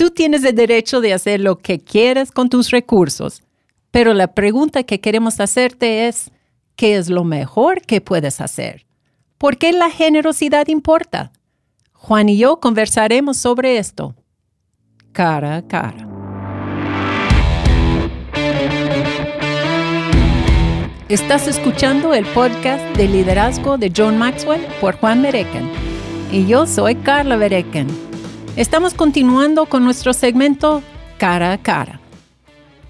Tú tienes el derecho de hacer lo que quieras con tus recursos, pero la pregunta que queremos hacerte es, ¿qué es lo mejor que puedes hacer? ¿Por qué la generosidad importa? Juan y yo conversaremos sobre esto, cara a cara. Estás escuchando el podcast de liderazgo de John Maxwell por Juan Mereken. Y yo soy Carla Mereken. Estamos continuando con nuestro segmento Cara a Cara.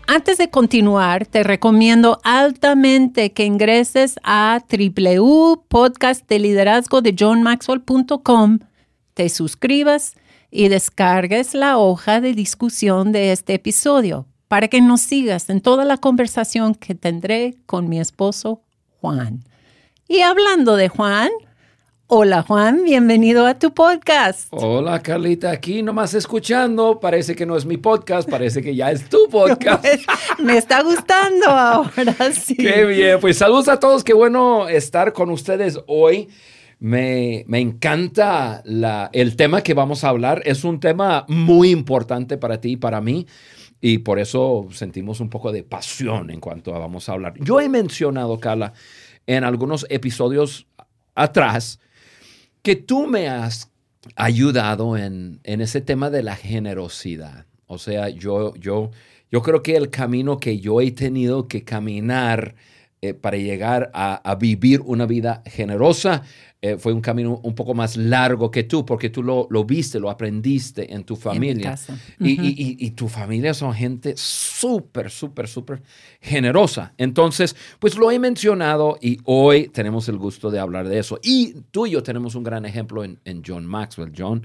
Antes de continuar, te recomiendo altamente que ingreses a www.podcastdeliderazgodejohnmaxwell.com, te suscribas y descargues la hoja de discusión de este episodio para que nos sigas en toda la conversación que tendré con mi esposo Juan. Y hablando de Juan, Hola Juan, bienvenido a tu podcast. Hola Carlita, aquí nomás escuchando, parece que no es mi podcast, parece que ya es tu podcast. Pues, me está gustando ahora, sí. Qué bien, pues saludos a todos, qué bueno estar con ustedes hoy. Me, me encanta la, el tema que vamos a hablar, es un tema muy importante para ti y para mí. Y por eso sentimos un poco de pasión en cuanto a vamos a hablar. Yo he mencionado, Carla, en algunos episodios atrás, que tú me has ayudado en, ese tema de la generosidad. O sea, yo, yo, yo creo que el camino que yo he tenido que caminar eh, para llegar a, vivir una vida generosa eh, fue un camino un poco más largo que tú, porque tú lo, lo viste, lo aprendiste en tu familia. y, y, tu familia son gente súper, súper, súper generosa. Entonces, pues lo he mencionado y hoy tenemos el gusto de hablar de eso. Y tú y yo tenemos un gran ejemplo en, en John Maxwell. John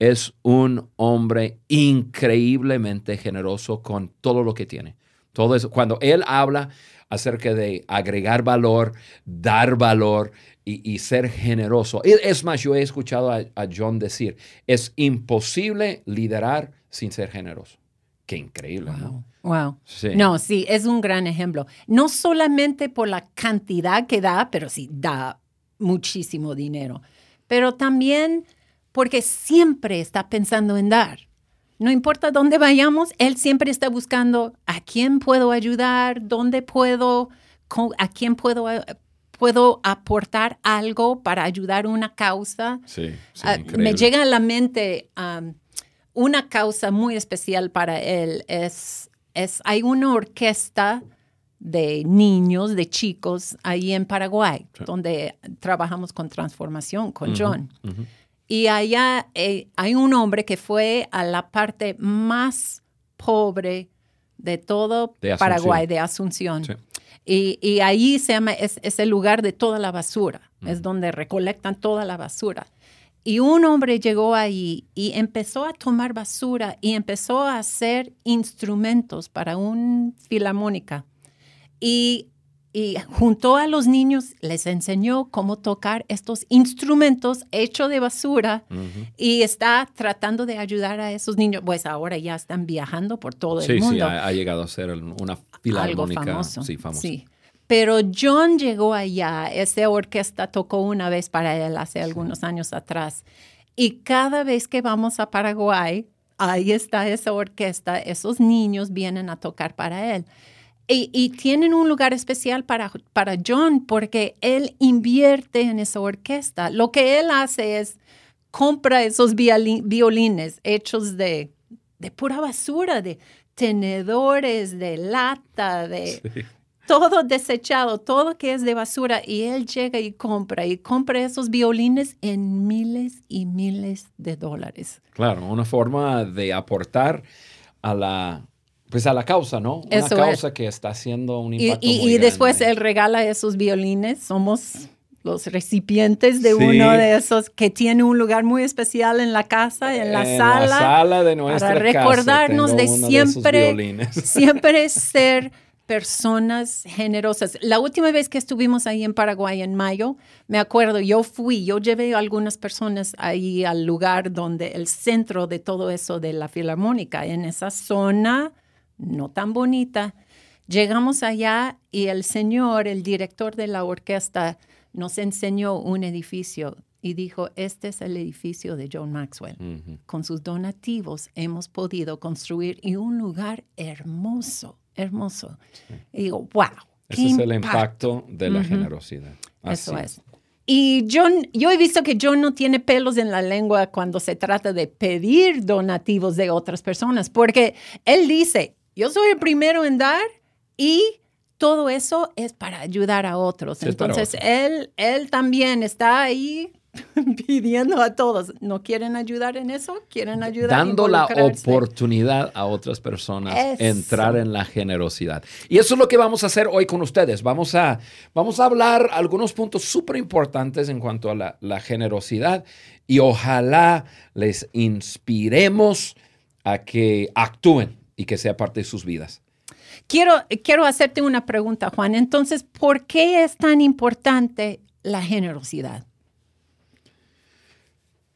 es un hombre increíblemente generoso con todo lo que tiene. Todo eso. Cuando él habla acerca de agregar valor, dar valor, y, ser generoso. Es más, yo he escuchado a, John decir, es imposible liderar sin ser generoso. Qué increíble, ¿no? Wow. No, sí, es un gran ejemplo. No solamente por la cantidad que da, pero sí da muchísimo dinero, pero también porque siempre está pensando en dar. No importa dónde vayamos, él siempre está buscando a quién puedo ayudar, dónde puedo, a quién puedo eh, puedo aportar algo para ayudar una causa. Sí, ah, me llega a la mente una causa muy especial para él. Es, es, hay una orquesta de niños, de chicos, ahí en Paraguay, donde trabajamos con transformación, con John. Y allá eh, hay un hombre que fue a la parte más pobre de todo Paraguay, de Asunción. Y, y ahí se llama, es, el lugar de toda la basura, es donde recolectan toda la basura. Y un hombre llegó ahí y empezó a tomar basura y empezó a hacer instrumentos para un filarmónica. Y, y juntó a los niños, les enseñó cómo tocar estos instrumentos hechos de basura y está tratando de ayudar a esos niños. Pues ahora ya están viajando por todo el mundo. Sí, ha, ha, llegado a ser una algo famoso. Sí, famoso. Sí. Pero John llegó allá, esa orquesta tocó una vez para él hace algunos años atrás. Y cada vez que vamos a Paraguay, ahí está esa orquesta, esos niños vienen a tocar para él. Y, tienen un lugar especial para, para John porque él invierte en esa orquesta. Lo que él hace es compra esos violines hechos de, de pura basura, de, tenedores de lata, de todo desechado, todo que es de basura. Y él llega y compra, y compra esos violines en miles y miles de dólares. Claro, una forma de aportar a la, pues a la causa, ¿no? Una causa que está haciendo un impacto. Y, y, y después él regala esos violines. Somos los recipientes de uno de esos que tiene un lugar muy especial en la casa, en la sala. La sala de nuestra para recordarnos de siempre, siempre ser personas generosas. La última vez que estuvimos ahí en Paraguay en mayo, me acuerdo, yo fui, yo llevé a algunas personas ahí al lugar donde el centro de todo eso de la filarmónica, en esa zona no tan bonita. Llegamos allá y el señor, el director de la orquesta, nos enseñó un edificio y dijo, este es el edificio de John Maxwell. Con sus donativos hemos podido construir y un lugar hermoso, hermoso. Y digo, wow. Ese es el impacto de la generosidad. Eso es. Y John, yo he visto que John no tiene pelos en la lengua cuando se trata de pedir donativos de otras personas, porque él dice, yo soy el primero en dar y todo eso es para ayudar a otros. Sí, Entonces, él, él también está ahí pidiendo a todos, ¿no quieren ayudar en eso? ¿Quieren ayudar? Dando la oportunidad a otras personas Eso. entrar en la generosidad. Y eso es lo que vamos a hacer hoy con ustedes. Vamos a, vamos a hablar algunos puntos súper importantes en cuanto a la, la generosidad y ojalá les inspiremos a que actúen y que sea parte de sus vidas. Quiero, quiero hacerte una pregunta, Juan. Entonces, ¿por qué es tan importante la generosidad?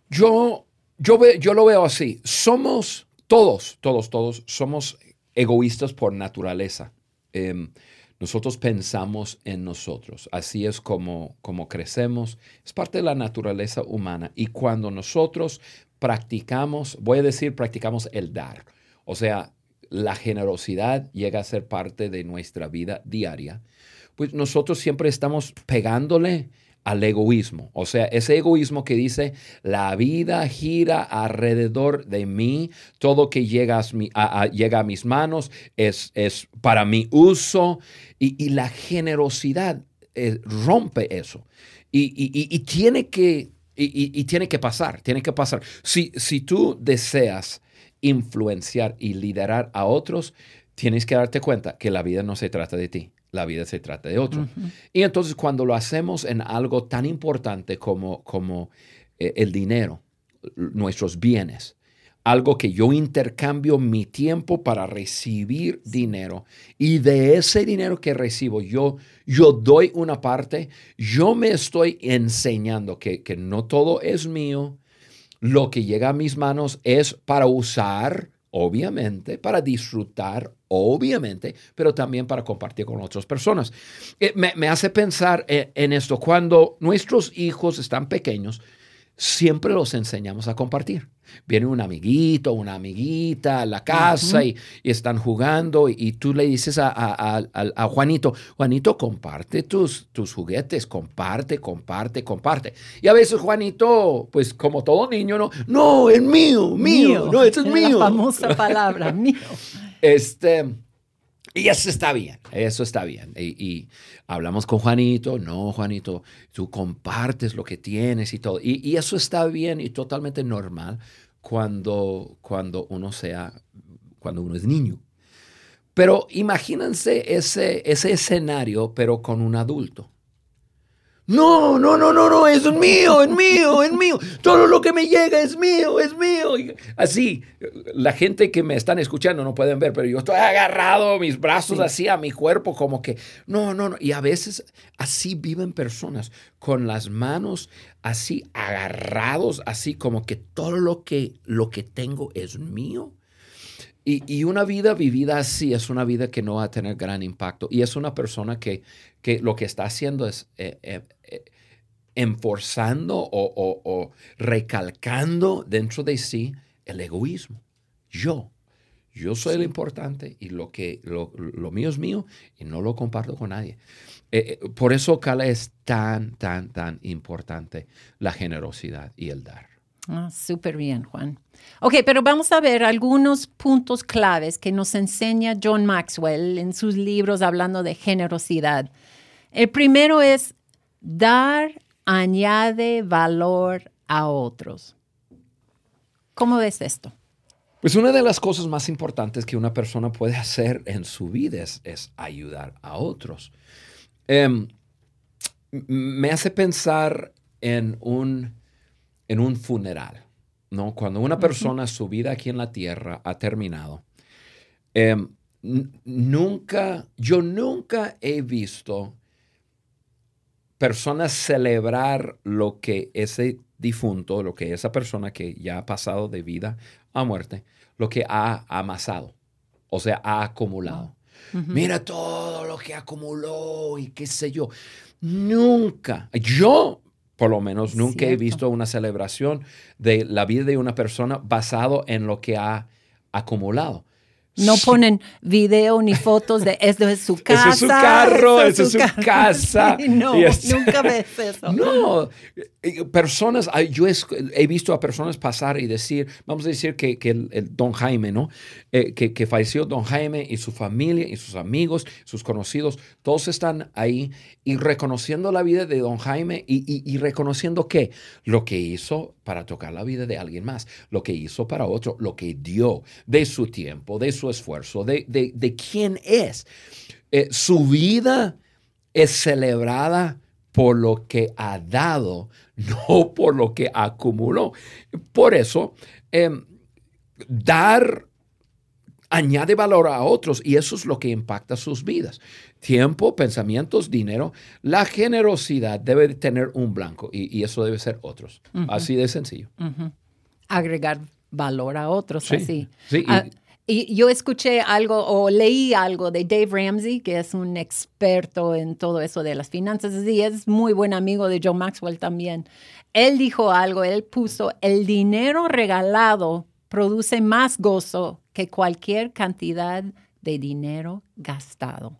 Yo, yo, ve- yo lo veo así. Somos todos, todos, todos, somos egoístas por naturaleza. Em, nosotros pensamos en nosotros. Así es como, como crecemos. Es parte de la naturaleza humana. Y cuando nosotros practicamos, voy a decir, practicamos el dar. O sea, la generosidad llega a ser parte de nuestra vida diaria. Pues nosotros siempre estamos pegándole al egoísmo. O sea, ese egoísmo que dice, la vida gira alrededor de mí, todo que llega a, llega a mis manos es, es para mi uso y, y la generosidad eh, rompe eso. Y, y- y- tiene que, y tiene que pasar, tiene que pasar. Si, si tú deseas influenciar y liderar a otros, tienes que darte cuenta que la vida no se trata de ti, la vida se trata de otro. Y entonces cuando lo hacemos en algo tan importante como, como eh, el dinero, nuestros bienes, algo que yo intercambio mi tiempo para recibir dinero y de ese dinero que recibo yo, yo doy una parte, yo me estoy enseñando que, que no todo es mío, lo que llega a mis manos es para usar, obviamente, para disfrutar, obviamente, pero también para compartir con otras personas. Eh, me, hace pensar eh, en esto. Cuando nuestros hijos están pequeños, siempre los enseñamos a compartir. Viene un amiguito, una amiguita a la casa y, y están jugando y, y tú le dices a, a- a- a- a Juanito, Juanito, comparte tus, tus juguetes, comparte, comparte, comparte. Y a veces Juanito, pues como todo niño, no, no, es mío, mío, no, esto es mío. La famosa palabra, mío. Este, y eso está bien, eso está bien. Y, hablamos con Juanito, no, Juanito, tú compartes lo que tienes y todo. Y, y eso está bien y totalmente normal cuando, cuando uno sea, cuando uno es niño. Pero imagínense ese, ese escenario, pero con un adulto. No, no, no, no, no, es mío, es mío, es mío. Todo lo que me llega es mío, es mío. Y Así, la gente que me están escuchando no pueden ver, pero yo estoy agarrado, mis brazos así a mi cuerpo, como que, no, no, no. Y a veces así viven personas, con las manos así agarrados, así como que todo lo que, lo que tengo es mío. Y, y una vida vivida así es una vida que no va a tener gran impacto. Y es una persona que, que lo que está haciendo es eh, eh, enforzando o, o- o recalcando dentro de sí el egoísmo. Yo. Yo soy lo importante y lo, que, lo, lo mío es mío y no lo comparto con nadie. Eh, eh, por eso, Cala, es tan, tan, tan importante la generosidad y el dar. Ah, Súper bien, Juan. Ok, pero vamos a ver algunos puntos claves que nos enseña John Maxwell en sus libros hablando de generosidad. El primero es dar añade valor a otros. ¿Cómo ves esto? Pues una de las cosas más importantes que una persona puede hacer en su vida es, es ayudar a otros. Em, me hace pensar en un, en un funeral, ¿no? Cuando una persona, su vida aquí en la tierra ha terminado, em, nunca, yo nunca he visto personas celebrar lo que ese difunto, lo que esa persona que ya ha pasado de vida a muerte, lo que ha amasado, o sea, ha acumulado. Mira todo lo que acumuló y qué sé yo. Nunca, yo Por lo menos nunca he visto una celebración de la vida de una persona basado en lo que ha acumulado. No ponen video ni fotos de esto es su casa. Ese es su carro, esa es su casa. Sí, no, nunca ves eso. No, eh, personas, yo he visto a personas pasar y decir, vamos a decir que, que el, el don Jaime, ¿no? Eh, que, que falleció don Jaime y su familia y sus amigos, sus conocidos, todos están ahí y reconociendo la vida de don Jaime y, y- y reconociendo que lo que hizo para tocar la vida de alguien más, lo que hizo para otro, lo que dio de su tiempo, de su esfuerzo, de, de, de quién es. Eh, su vida es celebrada por lo que ha dado, no por lo que acumuló. Por eso, em, dar añade valor a otros y eso es lo que impacta sus vidas. Tiempo, pensamientos, dinero. La generosidad debe de tener un blanco y, y eso debe ser otros. Así de sencillo. Agregar valor a otros, Sí, así. sí, y- Ah, y yo escuché algo o leí algo de Dave Ramsey, que es un experto en todo eso de las finanzas y es muy buen amigo de Joe Maxwell también. Él dijo algo, él puso, el dinero regalado produce más gozo que cualquier cantidad de dinero gastado.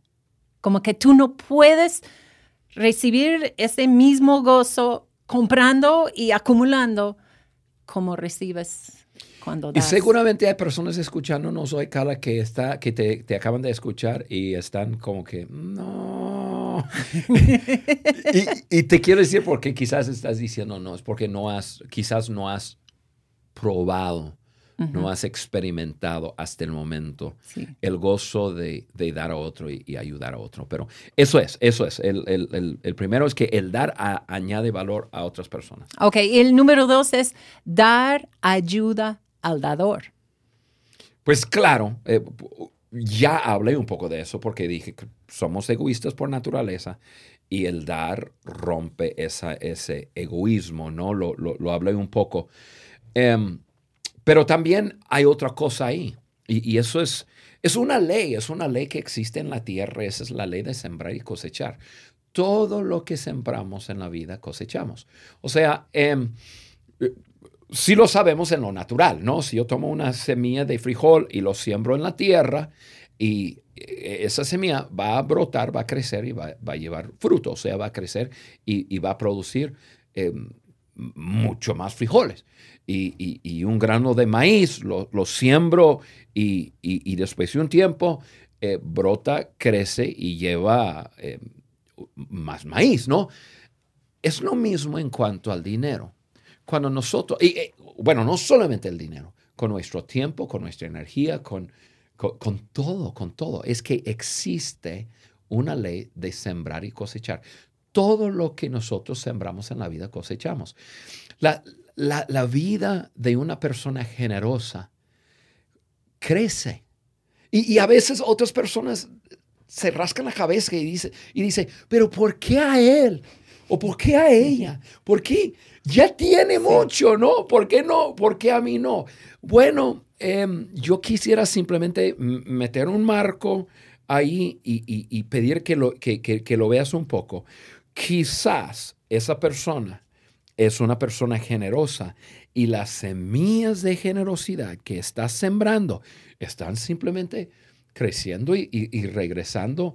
Como que tú no puedes recibir ese mismo gozo comprando y acumulando como recibes cuando Y das. seguramente hay personas escuchándonos hoy, Carla, que, está, que te, te acaban de escuchar y están como que, no. y, y te quiero decir porque quizás estás diciendo no, es porque no has, quizás no has probado, no has experimentado hasta el momento Sí. el gozo de, de dar a otro y, y ayudar a otro. Pero eso es, eso es. El, el- el- el primero es que el dar a- añade valor a otras personas. Ok, y el número dos es dar ayuda al dador. Pues claro, eh, ya hablé un poco de eso porque dije que somos egoístas por naturaleza y el dar rompe ese egoísmo, ¿no? Lo, lo, hablé un poco. Em, pero también hay otra cosa ahí y, y eso es, es una ley, es una ley que existe en la tierra, esa es la ley de sembrar y cosechar. Todo lo que sembramos en la vida cosechamos. O sea, em, sí lo sabemos en lo natural, ¿no? Si yo tomo una semilla de frijol y lo siembro en la tierra y eh, esa semilla va a brotar, va a crecer y va, va a llevar fruto, o sea, va a crecer y, va a producir eh, mucho más frijoles. Y, y- un grano de maíz lo, lo siembro y, después de un tiempo eh, brota, crece y lleva eh, más maíz, ¿no? Es lo mismo en cuanto al dinero cuando nosotros, y, eh, bueno, no solamente el dinero, con nuestro tiempo, con nuestra energía, con, con, con todo, con todo, es que existe una ley de sembrar y cosechar. Todo lo que nosotros sembramos en la vida cosechamos. La, la, la vida de una persona generosa crece. Y, y a veces otras personas se rascan la cabeza y dice, y dice, pero ¿por qué a él? ¿O por qué a ella? ¿Por qué? Ya tiene mucho, ¿no? ¿Por qué no? ¿Por qué a mí no? Bueno, em, yo quisiera simplemente meter un marco ahí y, y- y pedir que lo, que, que- que lo veas un poco. Quizás esa persona es una persona generosa y las semillas de generosidad que estás sembrando están simplemente creciendo y regresando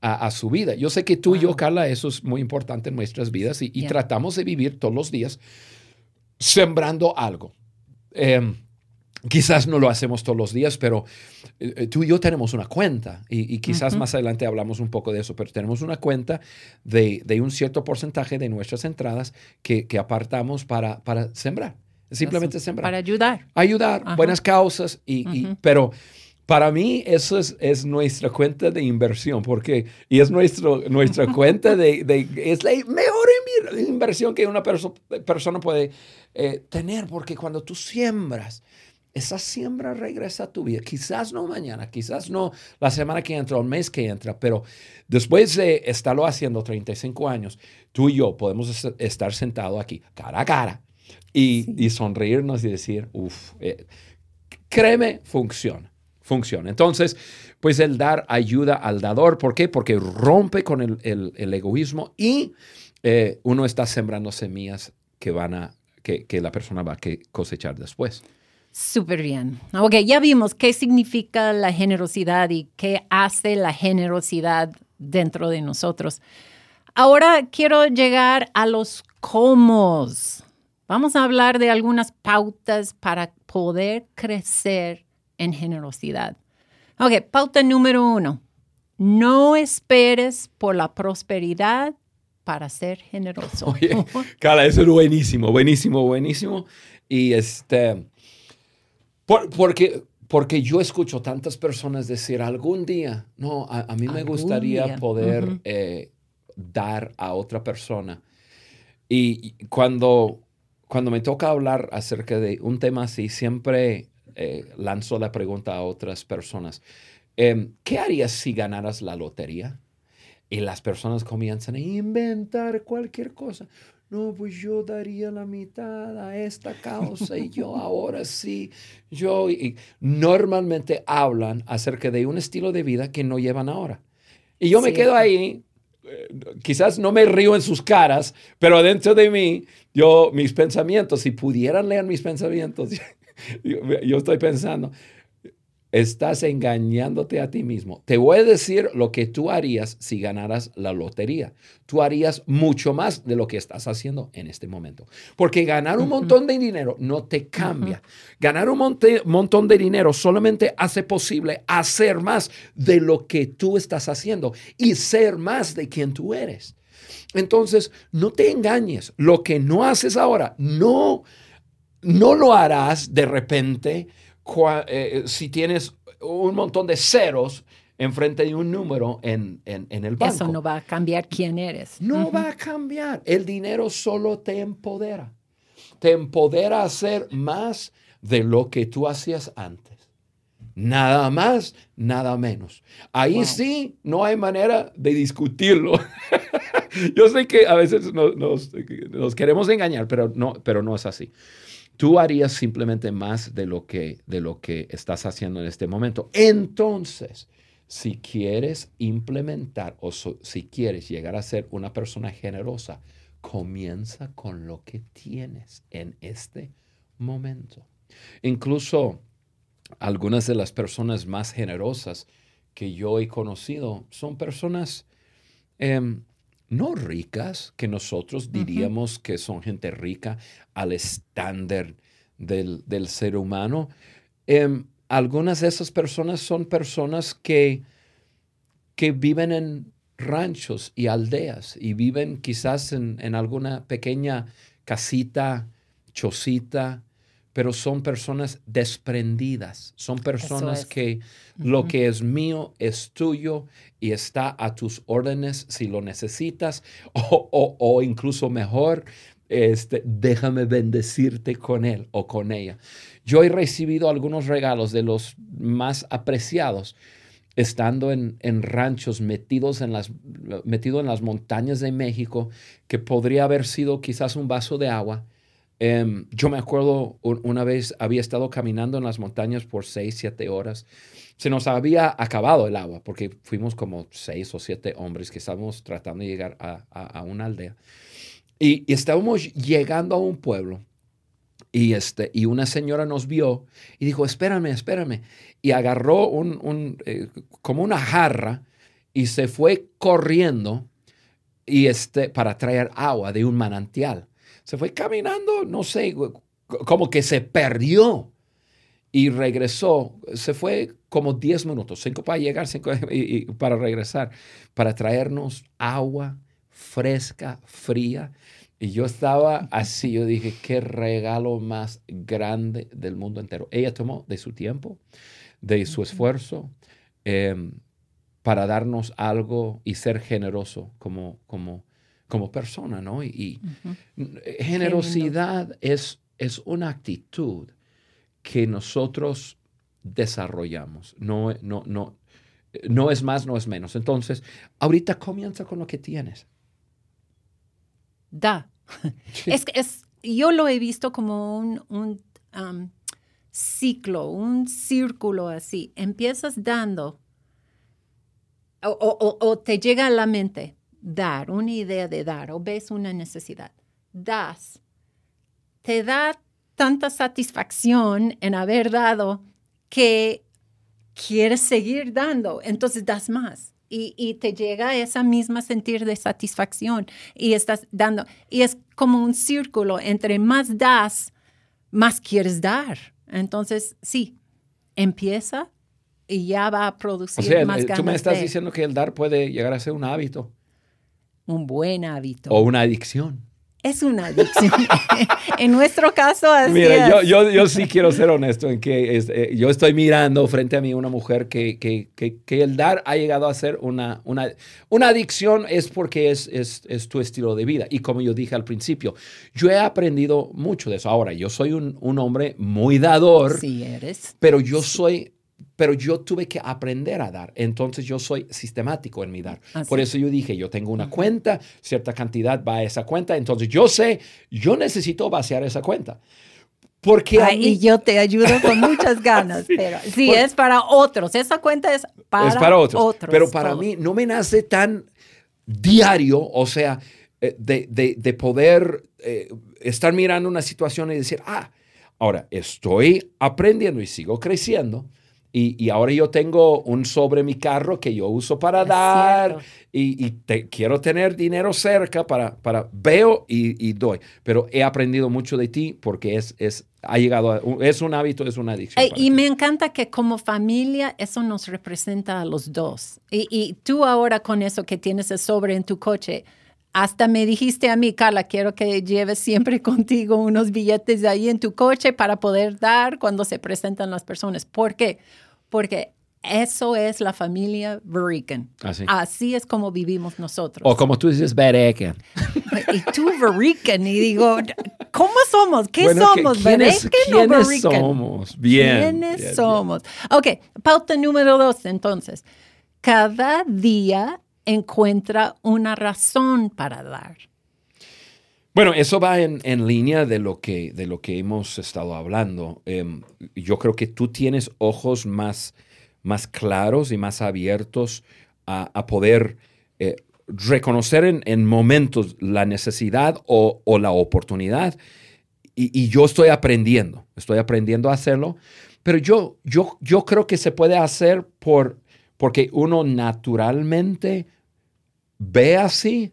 a, a su vida. Yo sé que tú y yo. Carla, eso es muy importante en nuestras vidas y, y Yeah. tratamos de vivir todos los días sembrando algo. Em, quizás no lo hacemos todos los días, pero eh, eh, tú y yo tenemos una cuenta y, y quizás más adelante hablamos un poco de eso, pero tenemos una cuenta de, de un cierto porcentaje de nuestras entradas que, que apartamos para, para sembrar. Simplemente sembrar Para ayudar. ayudar, Ajá. buenas causas, y, pero para mí eso es, es nuestra cuenta de inversión, porque, y es nuestro, nuestra cuenta de, de- es la mejor inversión que una perso- persona puede eh, tener, porque cuando tú siembras, esa siembra regresa a tu vida. Quizás no mañana, quizás no la semana que entra o el mes que entra, pero después de estarlo haciendo 35 años, tú y yo podemos es- estar sentados aquí, cara a cara, y, Sí. y sonreírnos y decir, uff, créeme, funciona, funciona. Entonces, pues el dar ayuda al dador, ¿por qué? Porque rompe con el, el- egoísmo y eh, uno está sembrando semillas que van a, que, que la persona va a cosechar después. Súper bien. Ok, ya vimos qué significa la generosidad y qué hace la generosidad dentro de nosotros. Ahora quiero llegar a los cómo. Vamos a hablar de algunas pautas para poder crecer en generosidad. Ok, pauta número uno. No esperes por la prosperidad para ser generoso. Oye, Carla, eso es buenísimo, buenísimo, buenísimo. Y este, porque, porque yo escucho tantas personas decir algún día, no, a, mí me gustaría poder eh, dar a otra persona. Y cuando, cuando me toca hablar acerca de un tema así, siempre eh, lanzo la pregunta a otras personas. Em, ¿Qué harías si ganaras la lotería? Y las personas comienzan a inventar cualquier cosa. No, pues yo daría la mitad a esta causa y yo ahora sí, yo. Y normalmente hablan acerca de un estilo de vida que no llevan ahora. Y yo me quedo ahí, eh, quizás no me río en sus caras, pero dentro de mí, yo, mis pensamientos, si pudieran leer mis pensamientos, yo, estoy pensando, estás engañándote a ti mismo. Te voy a decir lo que tú harías si ganaras la lotería. Tú harías mucho más de lo que estás haciendo en este momento. Porque ganar un montón de dinero no te cambia. Ganar un montón de dinero solamente hace posible hacer más de lo que tú estás haciendo y ser más de quien tú eres. Entonces, no te engañes. Lo que no haces ahora, no no lo harás de repente eh, si tienes un montón de ceros enfrente de un número en, el banco. Eso no va a cambiar quién eres. No va a cambiar. El dinero solo te empodera. Te empodera a hacer más de lo que tú hacías antes. Nada más, nada menos. Ahí sí no hay manera de discutirlo. Yo sé que a veces nos, nos, queremos engañar, pero no, pero no es así tú harías simplemente más de lo que, de lo que estás haciendo en este momento. Entonces, si quieres implementar o si quieres llegar a ser una persona generosa, comienza con lo que tienes en este momento. Incluso algunas de las personas más generosas que yo he conocido son personas em, no ricas, que nosotros diríamos que son gente rica al estándar del, ser humano. Em, algunas de esas personas son personas que, que viven en ranchos y aldeas y viven quizás en, en alguna pequeña casita, chocita, pero son personas desprendidas, son personas que lo que es mío es tuyo y está a tus órdenes si lo necesitas. O, incluso mejor, este, déjame bendecirte con él o con ella. Yo he recibido algunos regalos de los más apreciados estando en, ranchos metidos en, las, metido en las montañas de México, que podría haber sido quizás un vaso de agua, Em, yo me acuerdo una vez había estado caminando en las montañas por seis, siete horas. Se nos había acabado el agua porque fuimos como seis o siete hombres que estábamos tratando de llegar a, una aldea. Y, estábamos llegando a un pueblo y, este, y una señora nos vio y dijo, espérame, espérame. Y agarró un, eh, como una jarra y se fue corriendo y este, para traer agua de un manantial se fue caminando, no sé, como que se perdió y regresó. Se fue como 10 minutos, 5 para llegar, 5 y, para regresar, para traernos agua fresca, fría. Y yo estaba así, yo dije, qué regalo más grande del mundo entero. Ella tomó de su tiempo, de su esfuerzo, em, para darnos algo y ser generoso como, como, como persona, ¿no? Y, generosidad es, es una actitud que nosotros desarrollamos. No, no, no, no es más, no es menos. Entonces, ahorita comienza con lo que tienes. Da. Es, es, yo lo he visto como un, un um, ciclo, un círculo así. Empiezas dando o, o, o, te llega a la mente, dar, una idea de dar o ves una necesidad, das, te da tanta satisfacción en haber dado que quieres seguir dando, entonces das más. Y, te llega esa misma sentir de satisfacción y estás dando. Y es como un círculo, entre más das, más quieres dar. Entonces, sí, empieza y ya va a producir o sea, más Tú me estás diciendo que el dar puede llegar a ser un hábito. Un buen hábito. O una adicción es una adicción. en nuestro caso, así Mira, Yo, yo, yo, sí quiero ser honesto en que eh, yo estoy mirando frente a mí una mujer que, que, que, el dar ha llegado a ser una, una, una adicción es porque es, es, es, tu estilo de vida. Y como yo dije al principio, yo he aprendido mucho de eso. Ahora, yo soy un, un hombre muy dador. Sí, eres. Pero yo soy pero yo tuve que aprender a dar. Entonces yo soy sistemático en mi dar. Por eso yo dije, yo tengo una cuenta, cierta cantidad va a esa cuenta, entonces yo sé, yo necesito vaciar esa cuenta. Porque Y yo te ayudo con muchas ganas, pero sí, es para otros. Esa cuenta es para, es para otros, Pero para mí no me nace tan diario, o sea, eh, de, de, de poder eh, estar mirando una situación y decir, ah, ahora estoy aprendiendo y sigo creciendo y, ahora yo tengo un sobre mi carro que yo uso para dar y, te, quiero tener dinero cerca para, para veo y, doy. Pero he aprendido mucho de ti porque es, es, ha llegado es un hábito, es una adicción. y me encanta que como familia eso nos representa a los dos. Y, tú ahora con eso que tienes el sobre en tu coche, hasta me dijiste a mí, Carla, quiero que lleves siempre contigo unos billetes de ahí en tu coche para poder dar cuando se presentan las personas. ¿Por qué? Porque eso es la familia Verican. Así. Así es como vivimos nosotros. O como tú dices, Verican. y tú Verican. Y digo, ¿cómo somos? ¿Qué somos? ¿Quiénes, ¿quiénes somos? Bien. ¿Quiénes somos? Ok, pauta número dos entonces. Cada día encuentra una razón para dar. Bueno, eso va en, línea de lo, que, de lo que hemos estado hablando. Em, yo creo que tú tienes ojos más, más claros y más abiertos a, poder eh, reconocer en, momentos la necesidad o, la oportunidad. Y, yo estoy aprendiendo, estoy aprendiendo a hacerlo. Pero yo, yo, yo creo que se puede hacer por, porque uno naturalmente ve así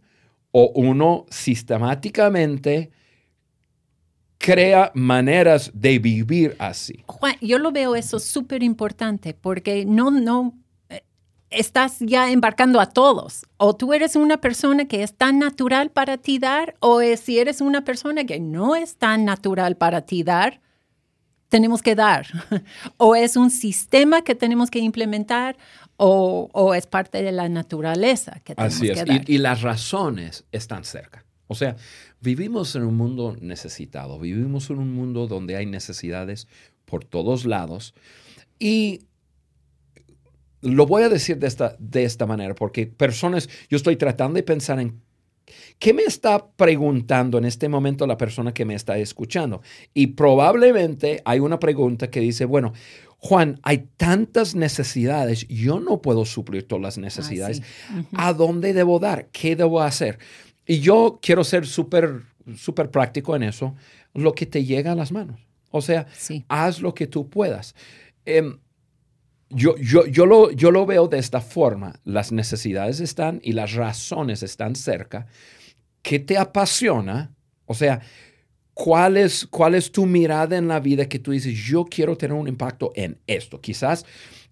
o uno sistemáticamente crea maneras de vivir así. Juan, yo lo veo eso súper importante porque no, no, eh, estás ya embarcando a todos. O tú eres una persona que es tan natural para ti dar, o si eres una persona que no es tan natural para ti dar, tenemos que dar. o es un sistema que tenemos que implementar, o, es parte de la naturaleza que tenemos Así es, Y, las razones están cerca. O sea, vivimos en un mundo necesitado, vivimos en un mundo donde hay necesidades por todos lados y lo voy a decir de esta, de esta manera porque personas, yo estoy tratando de pensar en ¿Qué me está preguntando en este momento la persona que me está escuchando? Y probablemente hay una pregunta que dice, bueno, Juan, hay tantas necesidades, yo no puedo suplir todas las necesidades. ¿A dónde debo dar? ¿Qué debo hacer? Y yo quiero ser súper, súper práctico en eso, lo que te llega a las manos. O sea, haz lo que tú puedas. Em, yo, yo, yo, lo, yo lo veo de esta forma. Las necesidades están y las razones están cerca. ¿Qué te apasiona? O sea, ¿Cuál es, ¿Cuál es tu mirada en la vida que tú dices, yo quiero tener un impacto en esto? Quizás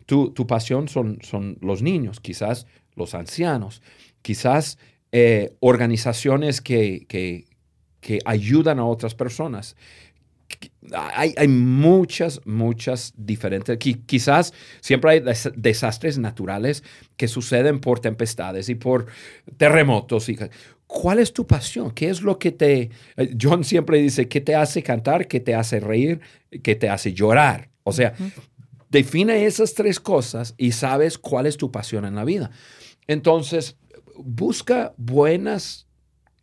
tu, tu pasión son, son los niños, quizás los ancianos, quizás eh, organizaciones que, que, que, ayudan a otras personas. Hay, hay muchas, muchas diferentes. Quizás siempre hay desastres naturales que suceden por tempestades y por terremotos. ¿Cuál es tu pasión? ¿Qué es lo que te... Eh, John siempre dice, ¿qué te hace cantar? ¿Qué te hace reír? ¿Qué te hace llorar? O sea, define esas tres cosas y sabes cuál es tu pasión en la vida. Entonces, busca buenas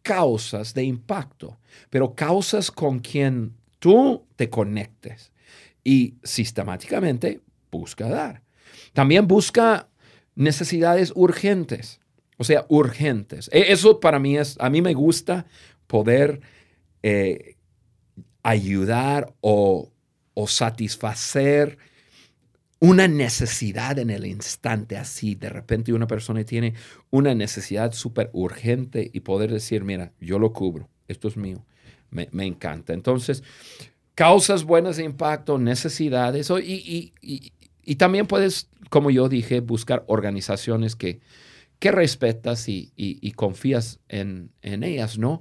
causas de impacto, pero causas con quien tú te conectes y sistemáticamente busca dar. También busca necesidades urgentes. O sea, urgentes. E, eso para mí es, a mí me gusta poder eh, ayudar o, o satisfacer una necesidad en el instante así. De repente una persona tiene una necesidad súper urgente y poder decir, mira, yo lo cubro, esto es mío. Me, encanta. Entonces, causas buenas de impacto, necesidades, y, y, también puedes, como yo dije, buscar organizaciones que, que respetas y, confías en, en, ellas, ¿no?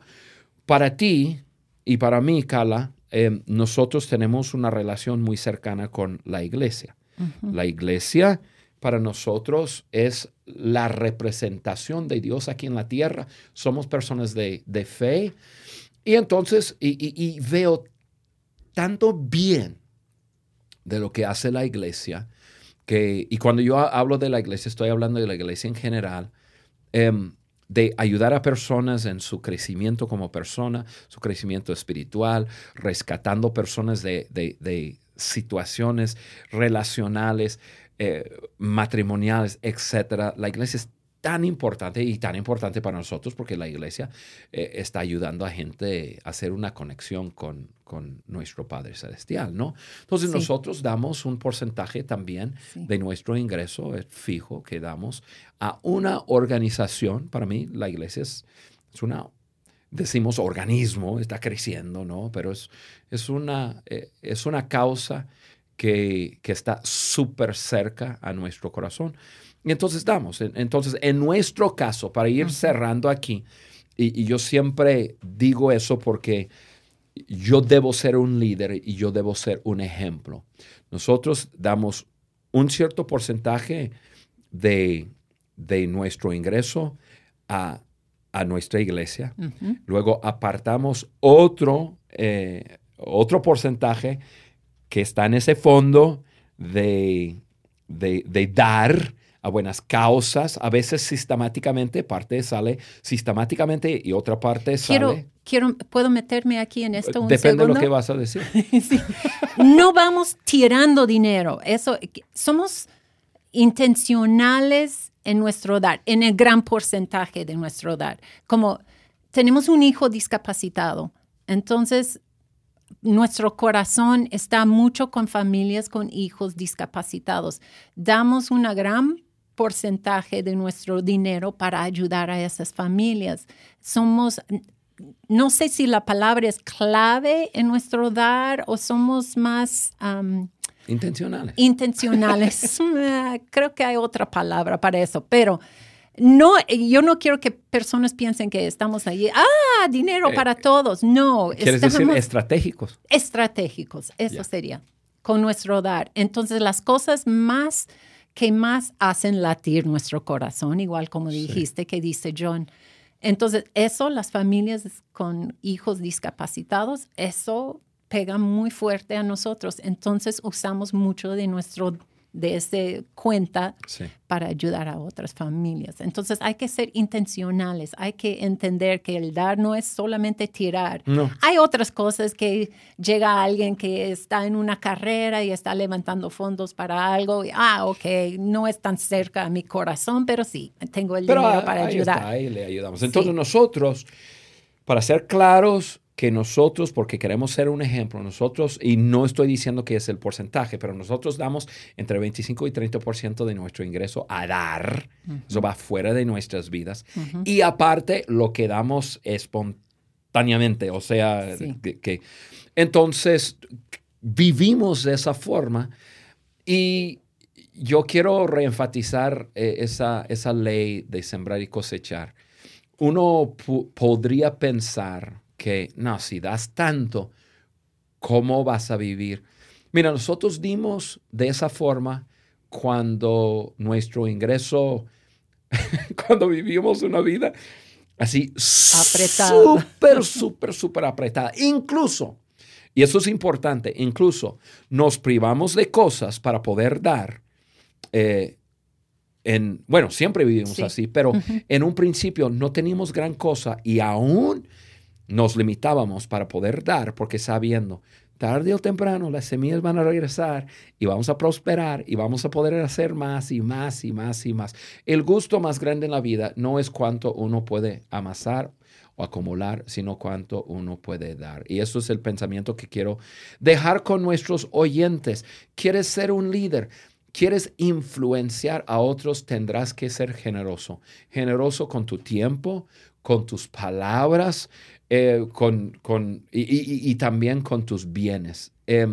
Para ti y para mí, Carla, eh, nosotros tenemos una relación muy cercana con la iglesia. La iglesia para nosotros es la representación de Dios aquí en la tierra. Somos personas de, fe. Y entonces, y, veo tanto bien de lo que hace la iglesia, y cuando yo hablo de la iglesia, estoy hablando de la iglesia en general, em, de ayudar a personas en su crecimiento como persona, su crecimiento espiritual, rescatando personas de, situaciones relacionales, eh, matrimoniales, etcétera. La iglesia es tan importante y tan importante para nosotros porque la iglesia eh, está ayudando a gente a hacer una conexión con, con nuestro Padre Celestial, ¿no? Entonces nosotros damos un porcentaje también de nuestro ingreso fijo que damos a una organización. Para mí la iglesia es, es una decimos organismo, está creciendo, ¿no? Pero es, es, una, eh, es una causa que, está súper cerca a nuestro corazón. Y entonces damos. Entonces, en nuestro caso, para ir cerrando aquí, y, yo siempre digo eso porque yo debo ser un líder y yo debo ser un ejemplo. Nosotros damos un cierto porcentaje de, de nuestro ingreso a a nuestra iglesia. Luego apartamos otro, eh, otro porcentaje que está en ese fondo de, de, dar a buenas causas. A veces sistemáticamente, parte sale sistemáticamente y otra parte sale. Quiero, ¿Puedo meterme aquí en esto un Depende de lo que vas a decir. No vamos tirando dinero. Eso, somos intencionales en nuestro dar, en el gran porcentaje de nuestro dar. Como tenemos un hijo discapacitado, entonces nuestro corazón está mucho con familias con hijos discapacitados. Damos un gran porcentaje de nuestro dinero para ayudar a esas familias. Somos, no sé si la palabra es clave en nuestro dar o somos más... Intencionales. Intencionales. Creo que hay otra palabra para eso, pero no, yo no quiero que personas piensen que estamos ahí, ah, dinero eh, para todos. No. ¿Quieres decir estratégicos? Estratégicos, eso sería, con nuestro dar. Entonces, las cosas más que más hacen latir nuestro corazón, igual como dijiste, que dice John. Entonces, eso, las familias con hijos discapacitados, eso pega muy fuerte a nosotros. Entonces usamos mucho de nuestro de esa cuenta para ayudar a otras familias. Entonces hay que ser intencionales, hay que entender que el dar no es solamente tirar. Hay otras cosas que llega alguien que está en una carrera y está levantando fondos para algo y, ah, ok, no es tan cerca a mi corazón, pero sí, tengo el dinero para ayudar. ahí le ayudamos. Entonces nosotros, para ser claros, que nosotros, porque queremos ser un ejemplo, nosotros, y no estoy diciendo que es el porcentaje, pero nosotros damos entre 25 y 30% de nuestro ingreso a dar, eso va fuera de nuestras vidas, y aparte lo que damos espontáneamente, o sea, que, entonces vivimos de esa forma. Y yo quiero reenfatizar eh, esa, esa ley de sembrar y cosechar. Uno podría pensar, que, no, si das tanto, ¿cómo vas a vivir? Mira, nosotros dimos de esa forma cuando nuestro ingreso, cuando vivimos una vida así súper, súper, súper apretada. Incluso, y eso es importante, incluso nos privamos de cosas para poder dar. Eh, en, bueno, siempre vivimos así, pero en un principio no teníamos gran cosa y aún nos limitábamos para poder dar porque sabiendo, tarde o temprano las semillas van a regresar y vamos a prosperar y vamos a poder hacer más y más y más y más. El gusto más grande en la vida no es cuánto uno puede amasar o acumular, sino cuánto uno puede dar. Y eso es el pensamiento que quiero dejar con nuestros oyentes. ¿Quieres ser un líder? ¿Quieres influenciar a otros? Tendrás que ser generoso. Generoso con tu tiempo, con tus palabras, eh, con, con, y, también con tus bienes. Eh,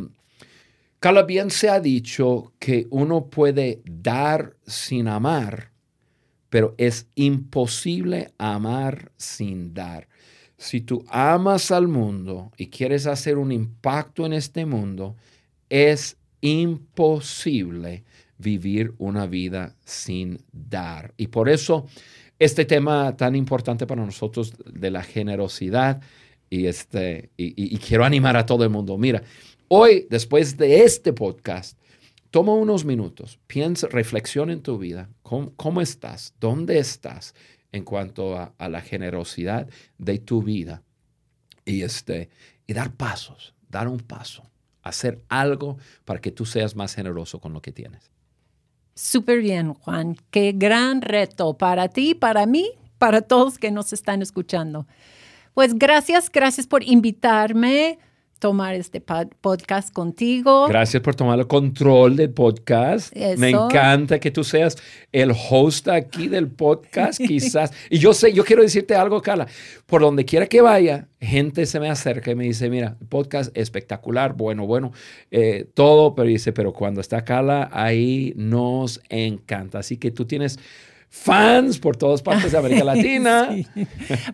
bien se ha dicho que uno puede dar sin amar, pero es imposible amar sin dar. Si tú amas al mundo y quieres hacer un impacto en este mundo, es imposible vivir una vida sin dar. Y por eso este tema tan importante para nosotros de la generosidad y, este, y, quiero animar a todo el mundo. Mira, hoy, después de este podcast, toma unos minutos, piensa, reflexiona en tu vida, cómo, estás, dónde estás en cuanto a, a, la generosidad de tu vida y, este, y dar pasos, dar un paso, hacer algo para que tú seas más generoso con lo que tienes. Súper bien, Juan. Qué gran reto para ti, para mí, para todos que nos están escuchando. Pues gracias, gracias por invitarme tomar este podcast contigo. Gracias por tomar el control del podcast. Me encanta que tú seas el host aquí del podcast, quizás. y yo sé, yo quiero decirte algo, Carla. Por donde quiera que vaya, gente se me acerca y me dice, mira, el podcast espectacular, bueno, bueno, eh, todo, pero dice, pero cuando está Carla, ahí nos encanta. Así que tú tienes fans por todas partes de América Latina.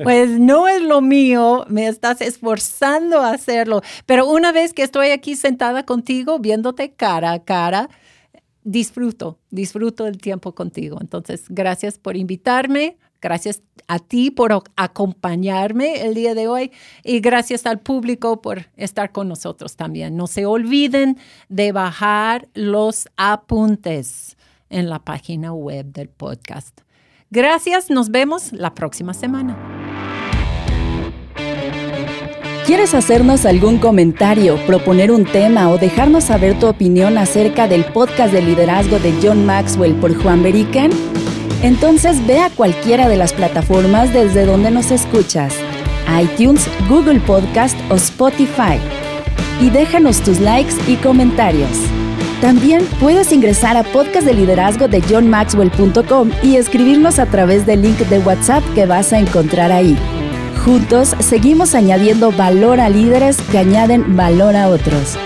Pues no es lo mío, me estás esforzando a hacerlo, pero una vez que estoy aquí sentada contigo, viéndote cara a cara, disfruto, disfruto el tiempo contigo. Entonces, gracias por invitarme, gracias a ti por acompañarme el día de hoy y gracias al público por estar con nosotros también. No se olviden de bajar los apuntes en la página web del podcast. Gracias, nos vemos la próxima semana. ¿Quieres hacernos algún comentario, proponer un tema o dejarnos saber tu opinión acerca del podcast de liderazgo de John Maxwell por Juan Beriken? Entonces ve a cualquiera de las plataformas desde donde nos escuchas, iTunes, Google Podcast o Spotify, y déjanos tus likes y comentarios. También puedes ingresar a podcast de liderazgo de johnmaxwell.com y escribirnos a través del link de WhatsApp que vas a encontrar ahí. Juntos seguimos añadiendo valor a líderes que añaden valor a otros.